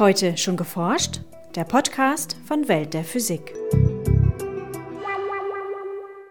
Heute schon geforscht? Der Podcast von Welt der Physik.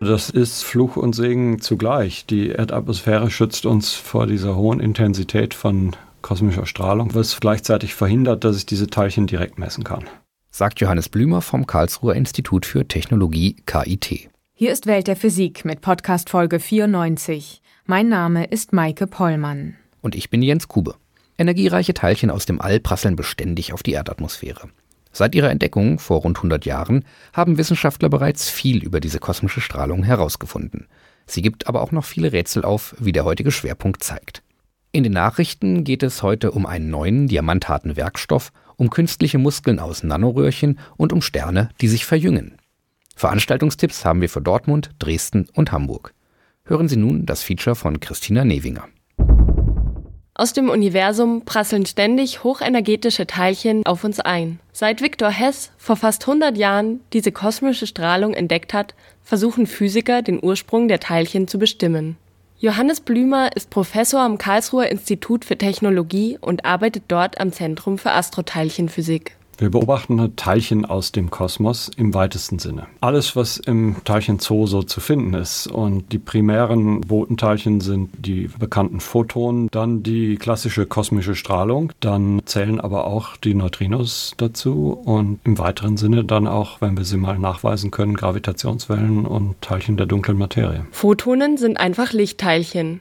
Das ist Fluch und Segen zugleich. Die Erdatmosphäre schützt uns vor dieser hohen Intensität von kosmischer Strahlung, was gleichzeitig verhindert, dass ich diese Teilchen direkt messen kann. Sagt Johannes Blümer vom Karlsruher Institut für Technologie KIT. Hier ist Welt der Physik mit Podcast Folge 94. Mein Name ist Maike Pollmann. Und ich bin Jens Kube. Energiereiche Teilchen aus dem All prasseln beständig auf die Erdatmosphäre. Seit ihrer Entdeckung vor rund 100 Jahren haben Wissenschaftler bereits viel über diese kosmische Strahlung herausgefunden. Sie gibt aber auch noch viele Rätsel auf, wie der heutige Schwerpunkt zeigt. In den Nachrichten geht es heute um einen neuen diamantharten Werkstoff, um künstliche Muskeln aus Nanoröhrchen und um Sterne, die sich verjüngen. Veranstaltungstipps haben wir für Dortmund, Dresden und Hamburg. Hören Sie nun das Feature von Christina Newinger. Aus dem Universum prasseln ständig hochenergetische Teilchen auf uns ein. Seit Victor Hess vor fast 100 Jahren diese kosmische Strahlung entdeckt hat, versuchen Physiker, den Ursprung der Teilchen zu bestimmen. Johannes Blümer ist Professor am Karlsruher Institut für Technologie und arbeitet dort am Zentrum für Astroteilchenphysik. Wir beobachten Teilchen aus dem Kosmos im weitesten Sinne. Alles, was im Teilchenzoo so zu finden ist. Und die primären Botenteilchen sind die bekannten Photonen, dann die klassische kosmische Strahlung, dann zählen aber auch die Neutrinos dazu und im weiteren Sinne dann auch, wenn wir sie mal nachweisen können, Gravitationswellen und Teilchen der dunklen Materie. Photonen sind einfach Lichtteilchen.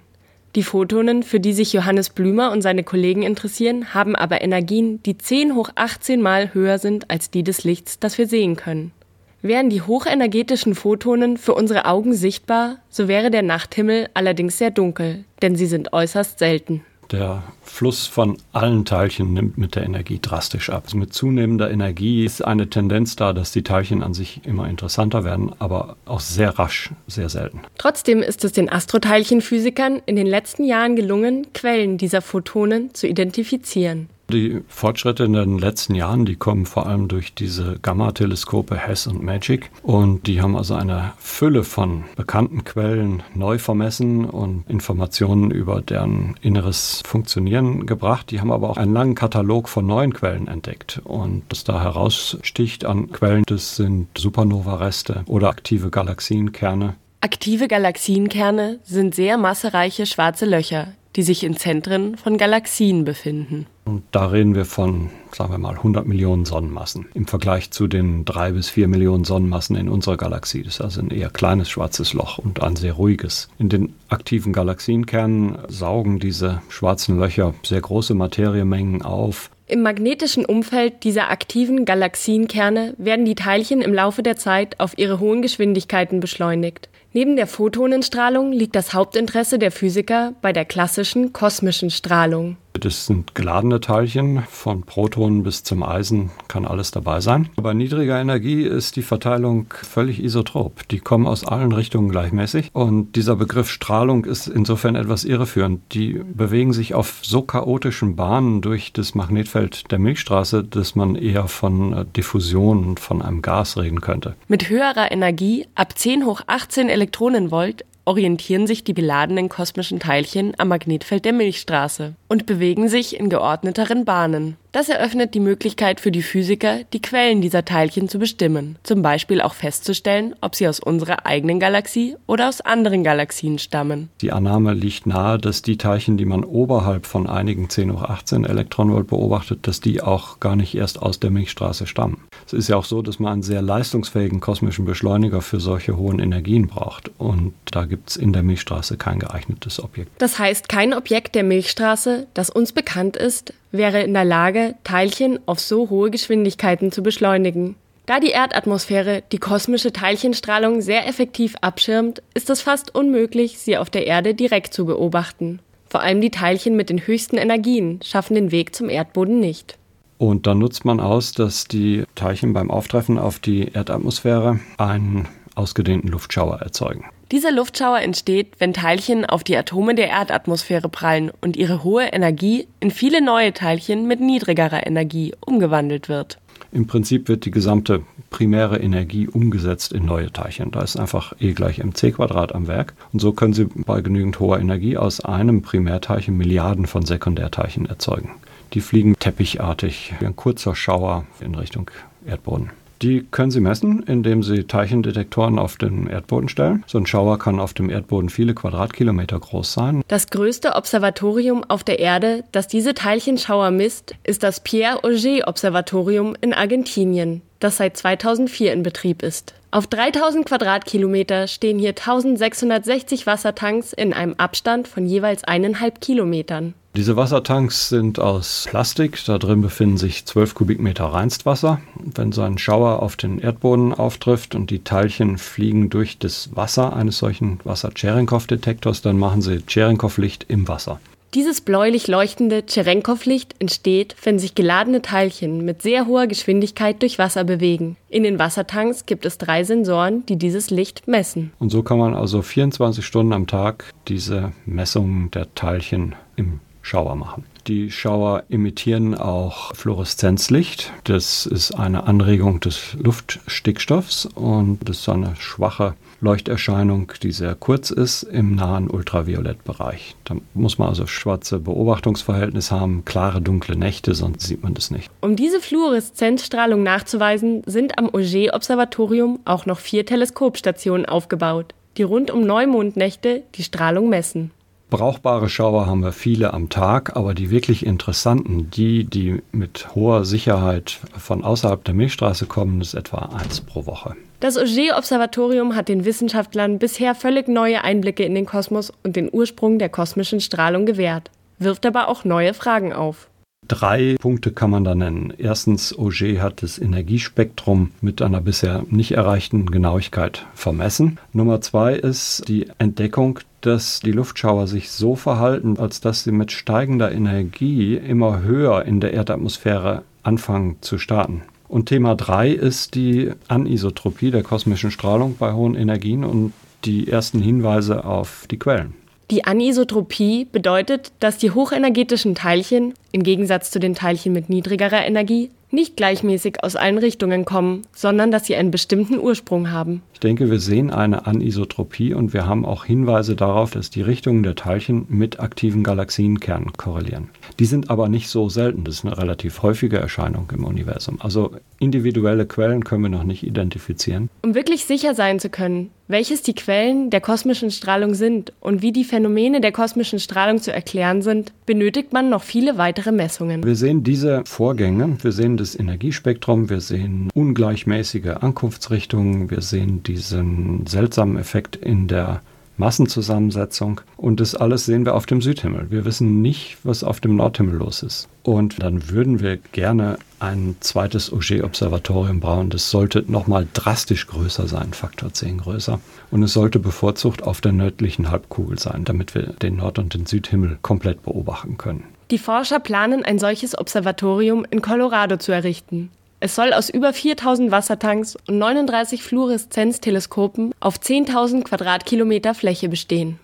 Die Photonen, für die sich Johannes Blümer und seine Kollegen interessieren, haben aber Energien, die 10 hoch 18 mal höher sind als die des Lichts, das wir sehen können. Wären die hochenergetischen Photonen für unsere Augen sichtbar, so wäre der Nachthimmel allerdings sehr dunkel, denn sie sind äußerst selten. Der Fluss von allen Teilchen nimmt mit der Energie drastisch ab. Also mit zunehmender Energie ist eine Tendenz da, dass die Teilchen an sich immer interessanter werden, aber auch sehr rasch, sehr selten. Trotzdem ist es den Astroteilchenphysikern in den letzten Jahren gelungen, Quellen dieser Photonen zu identifizieren. Die Fortschritte in den letzten Jahren, die kommen vor allem durch diese Gamma-Teleskope HESS und MAGIC. Und die haben also eine Fülle von bekannten Quellen neu vermessen und Informationen über deren inneres Funktionieren gebracht. Die haben aber auch einen langen Katalog von neuen Quellen entdeckt. Und was da heraussticht an Quellen, das sind Supernova-Reste oder aktive Galaxienkerne. Aktive Galaxienkerne sind sehr massereiche schwarze Löcher, die sich in Zentren von Galaxien befinden. Und da reden wir von, sagen wir mal, 100 Millionen Sonnenmassen im Vergleich zu den drei bis vier Millionen Sonnenmassen in unserer Galaxie. Das ist also ein eher kleines schwarzes Loch und ein sehr ruhiges. In den aktiven Galaxienkernen saugen diese schwarzen Löcher sehr große Materiemengen auf. Im magnetischen Umfeld dieser aktiven Galaxienkerne werden die Teilchen im Laufe der Zeit auf ihre hohen Geschwindigkeiten beschleunigt. Neben der Photonenstrahlung liegt das Hauptinteresse der Physiker bei der klassischen kosmischen Strahlung. Das sind geladene Teilchen, von Protonen bis zum Eisen kann alles dabei sein. Bei niedriger Energie ist die Verteilung völlig isotrop. Die kommen aus allen Richtungen gleichmäßig. Und dieser Begriff Strahlung ist insofern etwas irreführend. Die bewegen sich auf so chaotischen Bahnen durch das Magnetfeld der Milchstraße, dass man eher von Diffusion von einem Gas reden könnte. Mit höherer Energie, ab 10 hoch 18 Elektronenvolt, orientieren sich die beladenen kosmischen Teilchen am Magnetfeld der Milchstraße und bewegen sich in geordneteren Bahnen. Das eröffnet die Möglichkeit für die Physiker, die Quellen dieser Teilchen zu bestimmen, zum Beispiel auch festzustellen, ob sie aus unserer eigenen Galaxie oder aus anderen Galaxien stammen. Die Annahme liegt nahe, dass die Teilchen, die man oberhalb von einigen 10 hoch 18 Elektronenvolt beobachtet, dass die auch gar nicht erst aus der Milchstraße stammen. Es ist ja auch so, dass man einen sehr leistungsfähigen kosmischen Beschleuniger für solche hohen Energien braucht und da gibt es in der Milchstraße kein geeignetes Objekt. Das heißt, kein Objekt der Milchstraße, das uns bekannt ist, wäre in der Lage, Teilchen auf so hohe Geschwindigkeiten zu beschleunigen. Da die Erdatmosphäre die kosmische Teilchenstrahlung sehr effektiv abschirmt, ist es fast unmöglich, sie auf der Erde direkt zu beobachten. Vor allem die Teilchen mit den höchsten Energien schaffen den Weg zum Erdboden nicht. Und dann nutzt man aus, dass die Teilchen beim Auftreffen auf die Erdatmosphäre einen ausgedehnten Luftschauer erzeugen. Dieser Luftschauer entsteht, wenn Teilchen auf die Atome der Erdatmosphäre prallen und ihre hohe Energie in viele neue Teilchen mit niedrigerer Energie umgewandelt wird. Im Prinzip wird die gesamte primäre Energie umgesetzt in neue Teilchen. Da ist einfach E gleich mc Quadrat am Werk. Und so können Sie bei genügend hoher Energie aus einem Primärteilchen Milliarden von Sekundärteilchen erzeugen. Die fliegen teppichartig wie ein kurzer Schauer in Richtung Erdboden. Die können Sie messen, indem Sie Teilchendetektoren auf den Erdboden stellen. So ein Schauer kann auf dem Erdboden viele Quadratkilometer groß sein. Das größte Observatorium auf der Erde, das diese Teilchenschauer misst, ist das Pierre Auger Observatorium in Argentinien, das seit 2004 in Betrieb ist. Auf 3000 Quadratkilometer stehen hier 1660 Wassertanks in einem Abstand von jeweils eineinhalb Kilometern. Diese Wassertanks sind aus Plastik. Da drin befinden sich 12 Kubikmeter Reinstwasser. Wenn so ein Schauer auf den Erdboden auftrifft und die Teilchen fliegen durch das Wasser eines solchen Wasser-Cherenkov-Detektors, dann machen sie Cherenkov-Licht im Wasser. Dieses bläulich leuchtende Cherenkov-Licht entsteht, wenn sich geladene Teilchen mit sehr hoher Geschwindigkeit durch Wasser bewegen. In den Wassertanks gibt es drei Sensoren, die dieses Licht messen. Und so kann man also 24 Stunden am Tag diese Messungen der Teilchen im Schauer machen. Die Schauer emittieren auch Fluoreszenzlicht. Das ist eine Anregung des Luftstickstoffs und das ist eine schwache Leuchterscheinung, die sehr kurz ist im nahen Ultraviolettbereich. Da muss man also schwarze Beobachtungsverhältnis haben, klare dunkle Nächte, sonst sieht man das nicht. Um diese Fluoreszenzstrahlung nachzuweisen, sind am Auger-Observatorium auch noch vier Teleskopstationen aufgebaut, die rund um Neumondnächte die Strahlung messen. Brauchbare Schauer haben wir viele am Tag, aber die wirklich interessanten, die, die mit hoher Sicherheit von außerhalb der Milchstraße kommen, ist etwa eins pro Woche. Das Auger-Observatorium hat den Wissenschaftlern bisher völlig neue Einblicke in den Kosmos und den Ursprung der kosmischen Strahlung gewährt, wirft aber auch neue Fragen auf. Drei Punkte kann man da nennen. Erstens, Auger hat das Energiespektrum mit einer bisher nicht erreichten Genauigkeit vermessen. Nummer zwei ist die Entdeckung, dass die Luftschauer sich so verhalten, als dass sie mit steigender Energie immer höher in der Erdatmosphäre anfangen zu starten. Und Thema drei ist die Anisotropie der kosmischen Strahlung bei hohen Energien und die ersten Hinweise auf die Quellen. Die Anisotropie bedeutet, dass die hochenergetischen Teilchen, im Gegensatz zu den Teilchen mit niedrigerer Energie, nicht gleichmäßig aus allen Richtungen kommen, sondern dass sie einen bestimmten Ursprung haben. Ich denke, wir sehen eine Anisotropie und wir haben auch Hinweise darauf, dass die Richtungen der Teilchen mit aktiven Galaxienkernen korrelieren. Die sind aber nicht so selten, das ist eine relativ häufige Erscheinung im Universum. Also individuelle Quellen können wir noch nicht identifizieren. Um wirklich sicher sein zu können, welches die Quellen der kosmischen Strahlung sind und wie die Phänomene der kosmischen Strahlung zu erklären sind, benötigt man noch viele weitere Messungen. Wir sehen diese Vorgänge, wir sehen das Energiespektrum, wir sehen ungleichmäßige Ankunftsrichtungen, wir sehen diesen seltsamen Effekt in der Massenzusammensetzung. Und das alles sehen wir auf dem Südhimmel. Wir wissen nicht, was auf dem Nordhimmel los ist. Und dann würden wir gerne ein zweites Auger-Observatorium bauen. Das sollte nochmal drastisch größer sein, Faktor 10 größer. Und es sollte bevorzugt auf der nördlichen Halbkugel sein, damit wir den Nord- und den Südhimmel komplett beobachten können. Die Forscher planen, ein solches Observatorium in Colorado zu errichten. Es soll aus über 4000 Wassertanks und 39 Fluoreszenzteleskopen auf 10.000 Quadratkilometer Fläche bestehen.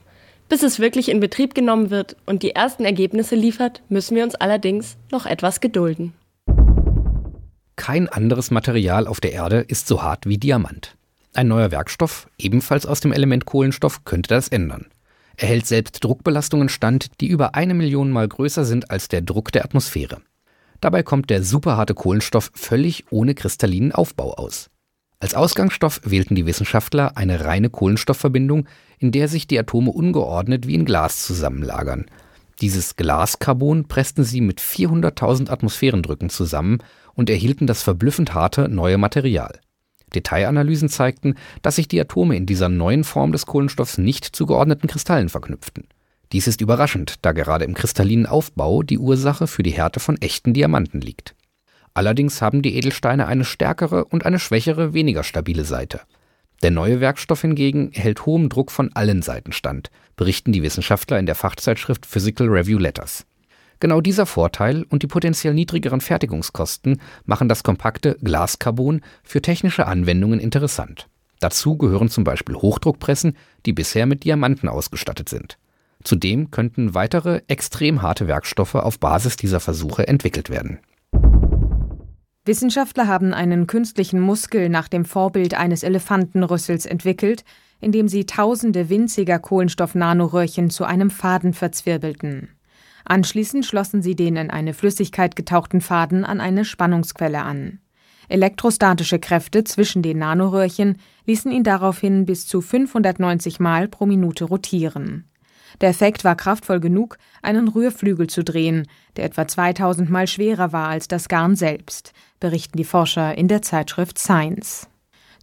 Bis es wirklich in Betrieb genommen wird und die ersten Ergebnisse liefert, müssen wir uns allerdings noch etwas gedulden. Kein anderes Material auf der Erde ist so hart wie Diamant. Ein neuer Werkstoff, ebenfalls aus dem Element Kohlenstoff, könnte das ändern. Er hält selbst Druckbelastungen stand, die über eine Million Mal größer sind als der Druck der Atmosphäre. Dabei kommt der superharte Kohlenstoff völlig ohne kristallinen Aufbau aus. Als Ausgangsstoff wählten die Wissenschaftler eine reine Kohlenstoffverbindung, in der sich die Atome ungeordnet wie in Glas zusammenlagern. Dieses Glaskarbon pressten sie mit 400.000 Atmosphärendrücken zusammen und erhielten das verblüffend harte neue Material. Detailanalysen zeigten, dass sich die Atome in dieser neuen Form des Kohlenstoffs nicht zu geordneten Kristallen verknüpften. Dies ist überraschend, da gerade im kristallinen Aufbau die Ursache für die Härte von echten Diamanten liegt. Allerdings haben die Edelsteine eine stärkere und eine schwächere, weniger stabile Seite. Der neue Werkstoff hingegen hält hohem Druck von allen Seiten stand, berichten die Wissenschaftler in der Fachzeitschrift Physical Review Letters. Genau dieser Vorteil und die potenziell niedrigeren Fertigungskosten machen das kompakte Glaskarbon für technische Anwendungen interessant. Dazu gehören zum Beispiel Hochdruckpressen, die bisher mit Diamanten ausgestattet sind. Zudem könnten weitere extrem harte Werkstoffe auf Basis dieser Versuche entwickelt werden. Wissenschaftler haben einen künstlichen Muskel nach dem Vorbild eines Elefantenrüssels entwickelt, indem sie tausende winziger Kohlenstoff-Nanoröhrchen zu einem Faden verzwirbelten. Anschließend schlossen sie den in eine Flüssigkeit getauchten Faden an eine Spannungsquelle an. Elektrostatische Kräfte zwischen den Nanoröhrchen ließen ihn daraufhin bis zu 590 Mal pro Minute rotieren. Der Effekt war kraftvoll genug, einen Rührflügel zu drehen, der etwa 2000 Mal schwerer war als das Garn selbst, berichten die Forscher in der Zeitschrift Science.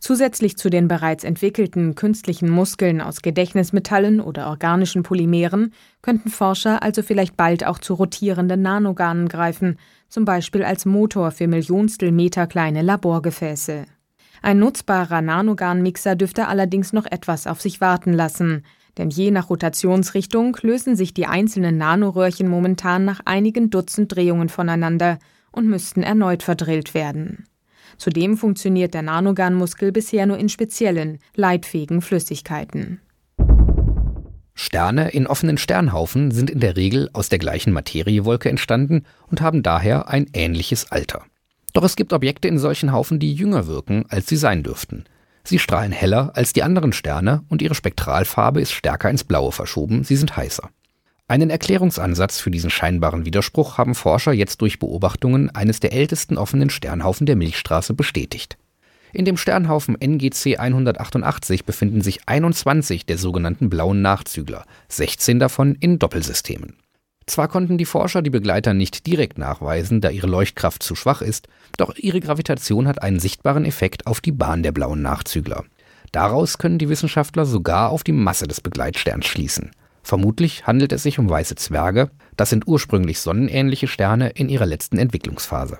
Zusätzlich zu den bereits entwickelten künstlichen Muskeln aus Gedächtnismetallen oder organischen Polymeren könnten Forscher also vielleicht bald auch zu rotierenden Nanogarnen greifen, zum Beispiel als Motor für Millionstel Meter kleine Laborgefäße. Ein nutzbarer Nanogarnmixer dürfte allerdings noch etwas auf sich warten lassen, denn je nach Rotationsrichtung lösen sich die einzelnen Nanoröhrchen momentan nach einigen Dutzend Drehungen voneinander und müssten erneut verdrillt werden. Zudem funktioniert der Nanogarnmuskel bisher nur in speziellen, leitfähigen Flüssigkeiten. Sterne in offenen Sternhaufen sind in der Regel aus der gleichen Materiewolke entstanden und haben daher ein ähnliches Alter. Doch es gibt Objekte in solchen Haufen, die jünger wirken, als sie sein dürften. Sie strahlen heller als die anderen Sterne und ihre Spektralfarbe ist stärker ins Blaue verschoben, sie sind heißer. Einen Erklärungsansatz für diesen scheinbaren Widerspruch haben Forscher jetzt durch Beobachtungen eines der ältesten offenen Sternhaufen der Milchstraße bestätigt. In dem Sternhaufen NGC 188 befinden sich 21 der sogenannten blauen Nachzügler, 16 davon in Doppelsystemen. Zwar konnten die Forscher die Begleiter nicht direkt nachweisen, da ihre Leuchtkraft zu schwach ist, doch ihre Gravitation hat einen sichtbaren Effekt auf die Bahn der blauen Nachzügler. Daraus können die Wissenschaftler sogar auf die Masse des Begleitsterns schließen. Vermutlich handelt es sich um weiße Zwerge, das sind ursprünglich sonnenähnliche Sterne in ihrer letzten Entwicklungsphase.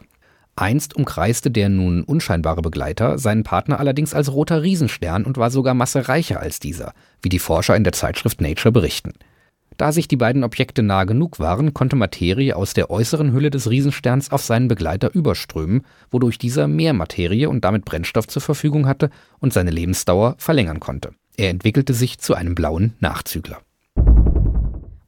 Einst umkreiste der nun unscheinbare Begleiter seinen Partner allerdings als roter Riesenstern und war sogar massereicher als dieser, wie die Forscher in der Zeitschrift Nature berichten. Da sich die beiden Objekte nah genug waren, konnte Materie aus der äußeren Hülle des Riesensterns auf seinen Begleiter überströmen, wodurch dieser mehr Materie und damit Brennstoff zur Verfügung hatte und seine Lebensdauer verlängern konnte. Er entwickelte sich zu einem blauen Nachzügler.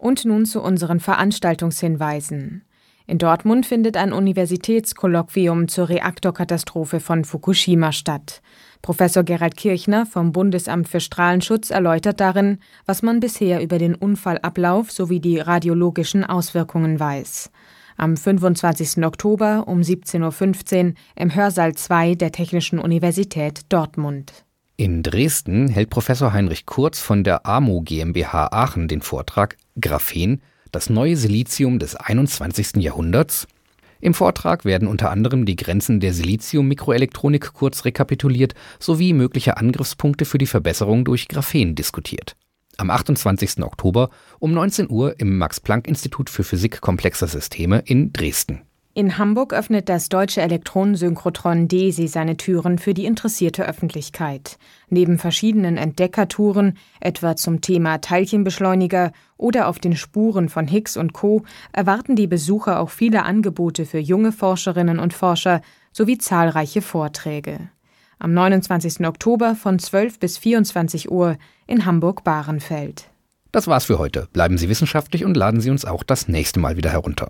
Und nun zu unseren Veranstaltungshinweisen. In Dortmund findet ein Universitätskolloquium zur Reaktorkatastrophe von Fukushima statt. Professor Gerald Kirchner vom Bundesamt für Strahlenschutz erläutert darin, was man bisher über den Unfallablauf sowie die radiologischen Auswirkungen weiß. Am 25. Oktober um 17.15 Uhr im Hörsaal 2 der Technischen Universität Dortmund. In Dresden hält Professor Heinrich Kurz von der AMO GmbH Aachen den Vortrag Graphen das neue Silizium des 21. Jahrhunderts. Im Vortrag werden unter anderem die Grenzen der Silizium-Mikroelektronik kurz rekapituliert sowie mögliche Angriffspunkte für die Verbesserung durch Graphen diskutiert. Am 28. Oktober um 19 Uhr im Max-Planck-Institut für Physik komplexer Systeme in Dresden. In Hamburg öffnet das deutsche Elektronensynchrotron DESI seine Türen für die interessierte Öffentlichkeit. Neben verschiedenen Entdeckertouren, etwa zum Thema Teilchenbeschleuniger oder auf den Spuren von Higgs und Co., erwarten die Besucher auch viele Angebote für junge Forscherinnen und Forscher sowie zahlreiche Vorträge. Am 29. Oktober von 12 bis 24 Uhr in Hamburg-Bahrenfeld. Das war's für heute. Bleiben Sie wissenschaftlich und laden Sie uns auch das nächste Mal wieder herunter.